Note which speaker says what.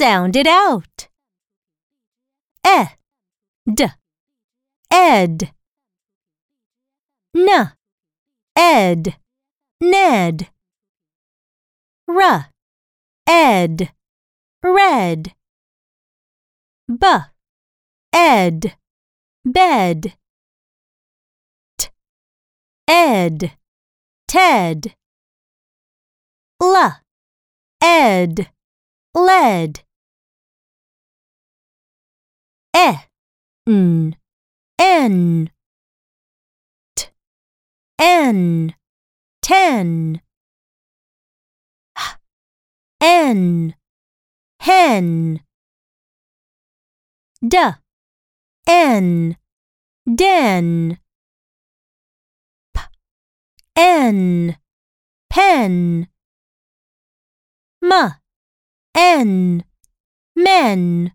Speaker 1: Sound it out. E, d, ed. N, ed, ned. R, ed, red. B, ed, bed. T, ed, ted. L, ed, led. N, n. T, n, ten. H, n, hen. D, n, den. P, n, pen. M, n, men.